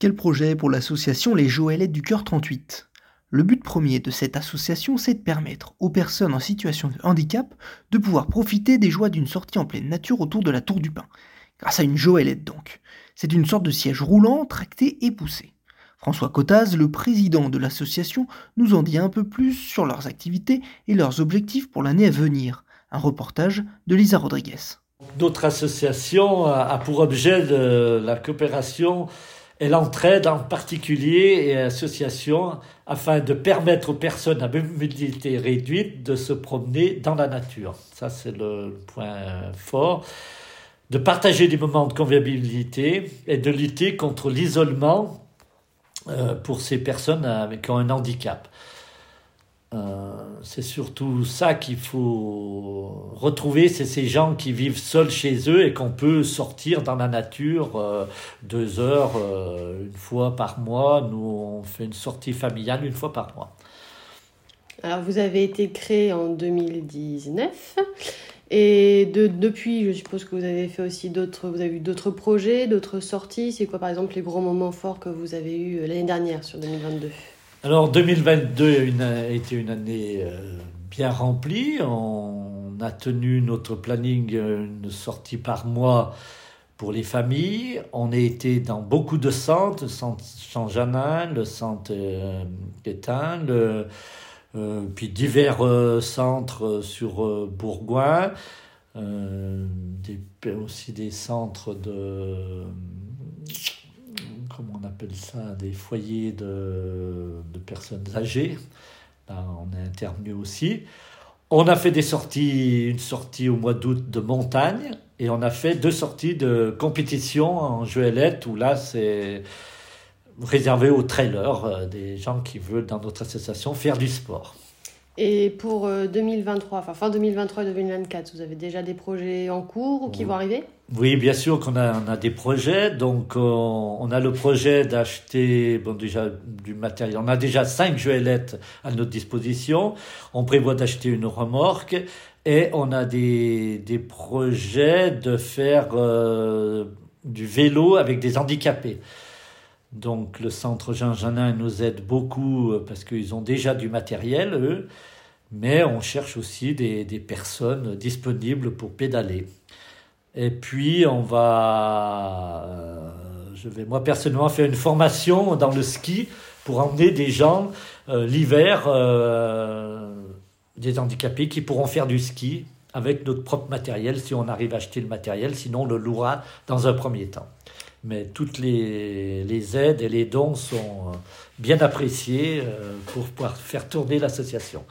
Quel projet pour l'association Les Joëlettes du Cœur 38 Le but premier de cette association, c'est de permettre aux personnes en situation de handicap de pouvoir profiter des joies d'une sortie en pleine nature autour de la Tour du Pin. Grâce à une Joëlette donc. C'est une sorte de siège roulant, tracté et poussé. François Cottaz, le président de l'association, nous en dit un peu plus sur leurs activités et leurs objectifs pour l'année à venir. Un reportage de Lisa Rodriguez. Notre association a pour objet la coopération et l'entraide en particulier et association afin de permettre aux personnes à mobilité réduite de se promener dans la nature. Ça, c'est le point fort. De partager des moments de convivialité et de lutter contre l'isolement euh, pour ces personnes avec, qui ont un handicap. Euh, c'est surtout ça qu'il faut retrouver, c'est ces gens qui vivent seuls chez eux et qu'on peut sortir dans la nature euh, deux heures une fois par mois. Nous, on fait une sortie familiale une fois par mois. Alors, vous avez été créé en 2019 et de, depuis, je suppose que vous avez fait aussi d'autres, vous avez eu d'autres projets, d'autres sorties. C'est quoi, par exemple, les gros moments forts que vous avez eu l'année dernière sur 2022 Alors, 2022 a été une année euh, bien remplie. On a tenu notre planning, une sortie par mois pour les familles. On a été dans beaucoup de centres, le centre Jean-Janin, le centre euh, le euh, puis divers euh, centres sur euh, Bourgoin, aussi des centres de on appelle ça, des foyers de, personnes âgées. On est intervenu aussi. On a fait des sorties, une sortie au mois d'août de montagne, et on a fait deux sorties de compétition en Joëlette, où là, c'est réservé aux trailers, euh, des gens qui veulent dans notre association faire du sport. Et pour 2023, euh, enfin fin 2023 et 2024, vous avez déjà des projets en cours ou qui vont arriver? Oui, bien sûr qu'on a, on a des projets. Donc, on, a le projet d'acheter bon, déjà du matériel. On a déjà cinq joëlettes à notre disposition. On prévoit d'acheter une remorque. Et on a des, des projets de faire euh, du vélo avec des handicapés. Donc le centre Jean Janin nous aide beaucoup euh, parce qu'ils ont déjà du matériel, eux, mais on cherche aussi des, personnes disponibles pour pédaler. Et puis on va, euh, je vais moi personnellement faire une formation dans le ski pour emmener des gens euh, l'hiver, des handicapés qui pourront faire du ski avec notre propre matériel si on arrive à acheter le matériel, sinon on le louera dans un premier temps mais toutes les, aides et les dons sont euh, bien appréciés euh, pour pouvoir faire tourner l'association.